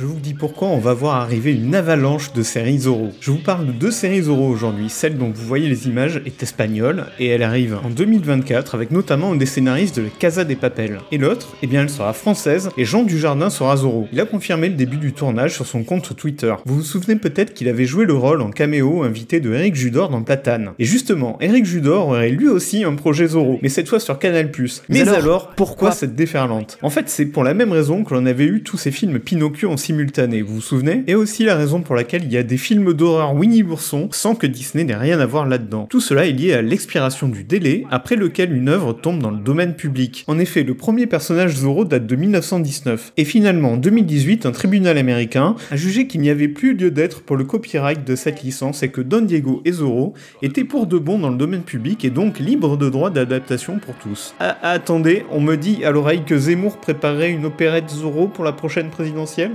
Je vous dis pourquoi on va voir arriver une avalanche de séries Zorro. Je vous parle de deux séries Zorro aujourd'hui. Celle dont vous voyez les images est espagnole et elle arrive en 2024 avec notamment un des scénaristes de La Casa des Papel. Et l'autre, eh bien elle sera française et Jean Dujardin sera Zorro. Il a confirmé le début du tournage sur son compte Twitter. Vous vous souvenez peut-être qu'il avait joué le rôle en caméo invité de Eric Judor dans Platane. Et justement, Eric Judor aurait lui aussi un projet Zorro, mais cette fois sur Canal+. Mais, alors, pourquoi cette déferlante? En fait, c'est pour la même raison que l'on avait eu tous ces films Pinocchio en simultané, vous vous souvenez? Et aussi la raison pour laquelle il y a des films d'horreur Winnie l'ourson sans que Disney n'ait rien à voir là-dedans. Tout cela est lié à l'expiration du délai après lequel une œuvre tombe dans le domaine public. En effet, le premier personnage Zorro date de 1919. Et finalement, en 2018, un tribunal américain a jugé qu'il n'y avait plus lieu d'être pour le copyright de cette licence et que Don Diego et Zorro étaient pour de bon dans le domaine public et donc libres de droits d'adaptation pour tous. Ah, attendez, on me dit à l'oreille que Zemmour préparait une opérette Zorro pour la prochaine présidentielle?